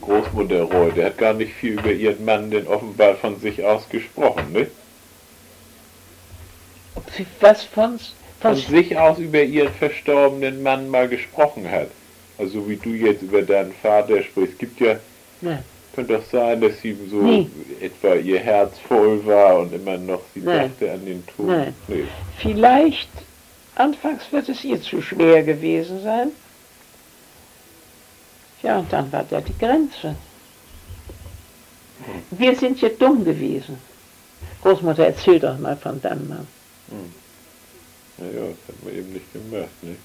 Großmutter Roy, der hat gar nicht viel über ihren Mann denn offenbar von sich aus gesprochen, ne? Ob sie was von, Von von sich aus über ihren verstorbenen Mann mal gesprochen hat. Also wie du jetzt über deinen Vater sprichst. Es gibt ja, Nein. könnte doch sein, dass sie so Nee. etwa ihr Herz voll war und immer noch sie Nein. dachte an den Tod. Nein. Nee. Vielleicht, anfangs wird es ihr zu schwer gewesen sein. Ja, und dann war da die Grenze. Wir sind ja dumm gewesen. Großmutter, erzähl doch mal von deinem Mann. Naja, das hat man eben nicht gemacht, ne?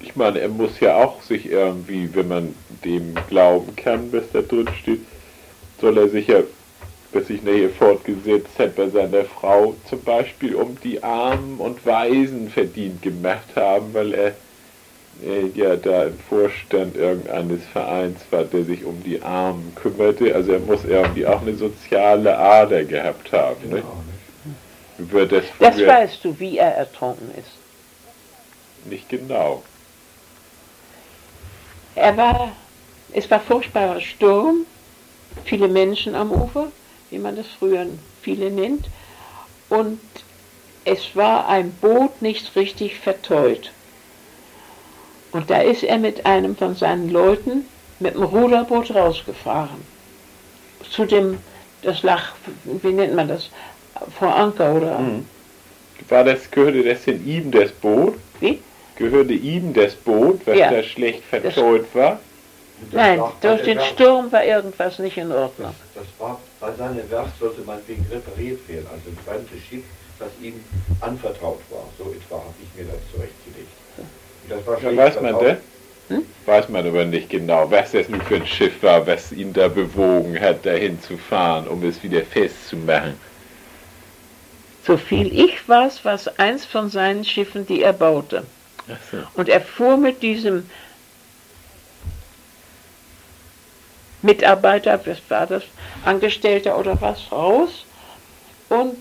Ich meine, er muss ja auch sich irgendwie, wenn man dem glauben kann, was da drin steht, soll er sich ja, was sich nachher fortgesetzt hat, bei seiner Frau zum Beispiel um die Armen und Waisen verdient gemacht haben, weil er ja da im Vorstand irgendeines Vereins war, der sich um die Armen kümmerte. Also er muss irgendwie auch eine soziale Ader gehabt haben. Ne? Genau, nicht? Über das Das weißt du, wie er ertrunken ist. nicht genau. Er war, es war furchtbarer Sturm, viele Menschen am Ufer, wie man das früher viele nennt, und es war ein Boot nicht richtig verteut. Und da ist er mit einem von seinen Leuten mit dem Ruderboot rausgefahren. Zu dem, das lag, wie nennt man das, vor Anker oder Mhm. War das, gehörte das in ihm das Boot? wie? Gehörte ihm das Boot, was Ja. da schlecht verteut war? Und das Nein, war bei durch den Werft- Sturm war irgendwas nicht in Ordnung. Das, das war bei seiner Werft sollte man wegen repariert werden, also ein fremdes Schiff, das ihm anvertraut war. So etwa habe ich mir das zurechtgelegt. Das war Ja, weiß man das? Hm? Weiß man aber nicht genau, was das nun für ein Schiff war, was ihn da bewogen hat, dahin zu fahren, um es wieder festzumachen. So viel ich weiß, war es eins von seinen Schiffen, die er baute. Ach so. Und er fuhr mit diesem Mitarbeiter, was war das, Angestellter oder was, raus und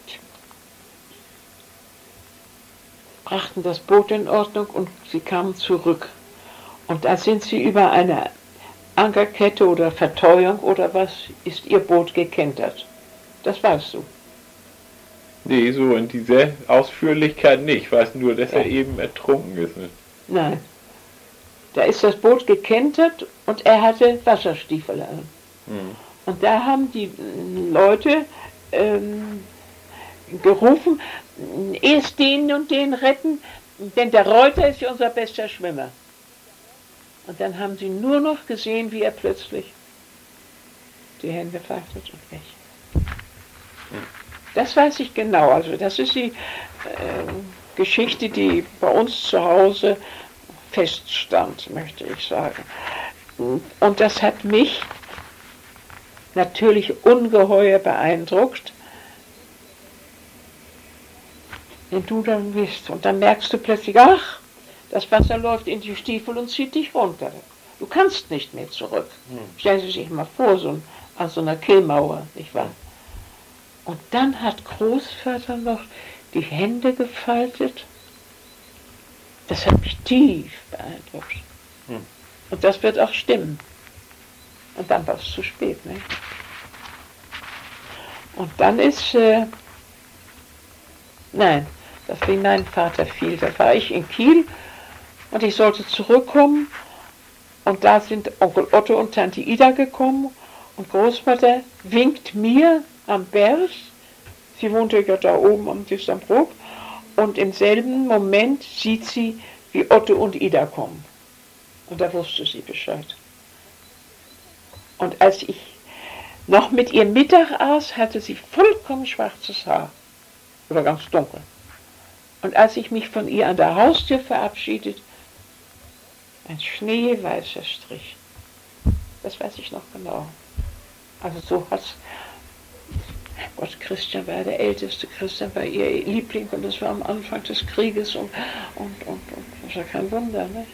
brachten das Boot in Ordnung und sie kamen zurück. Und da sind sie über eine Ankerkette oder Verteuung oder was, ist ihr Boot gekentert. Das weißt du. Nee, so in dieser Ausführlichkeit nicht. Ich weiß nur, dass er Ja. eben ertrunken ist. Ne? Nein. Da ist das Boot gekentert und er hatte Wasserstiefel an. Hm. Und da haben die Leute ähm, gerufen, erst den und den retten, denn der Reuter ist unser bester Schwimmer. Und dann haben sie nur noch gesehen, wie er plötzlich die Hände faltet und weg. Das weiß ich genau. Also das ist die ähm, Geschichte, die bei uns zu Hause feststand, möchte ich sagen. Und das hat mich natürlich ungeheuer beeindruckt. Wenn du dann bist und dann merkst du plötzlich, ach, das Wasser läuft in die Stiefel und zieht dich runter. Du kannst nicht mehr zurück. Stellen Sie sich mal vor, so ein, an so einer Killmauer, nicht wahr? Und dann hat Großvater noch die Hände gefaltet. Das hat mich tief beeindruckt. Hm. Und das wird auch stimmen. Und dann war es zu spät. Ne? Und dann ist, äh, nein, das wie mein Vater fiel. Da war ich in Kiel und ich sollte zurückkommen. Und da sind Onkel Otto und Tante Ida gekommen und Großmutter winkt mir am Berg. Sie wohnte ja da oben am Düsternbruck. Und im selben Moment sieht sie, wie Otto und Ida kommen. Und da wusste sie Bescheid. Und als ich noch mit ihr Mittag aß, hatte sie vollkommen schwarzes Haar. Oder ganz dunkel. Und als ich mich von ihr an der Haustür verabschiedet, ein schneeweißer Strich. Das weiß ich noch genau. Also so hat's. Gott, Christian war der Älteste, Christian war ihr Liebling und das war am Anfang des Krieges und, und, und, und das ja kein Wunder, ne?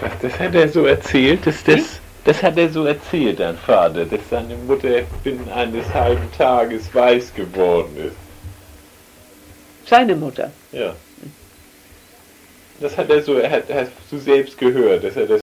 Was, das hat er so erzählt, dass das, das hat er so erzählt, dein Vater, dass seine Mutter binnen eines halben Tages weiß geworden ist. Seine Mutter. Ja. Das hat er so, er hat, hast du selbst gehört, dass er das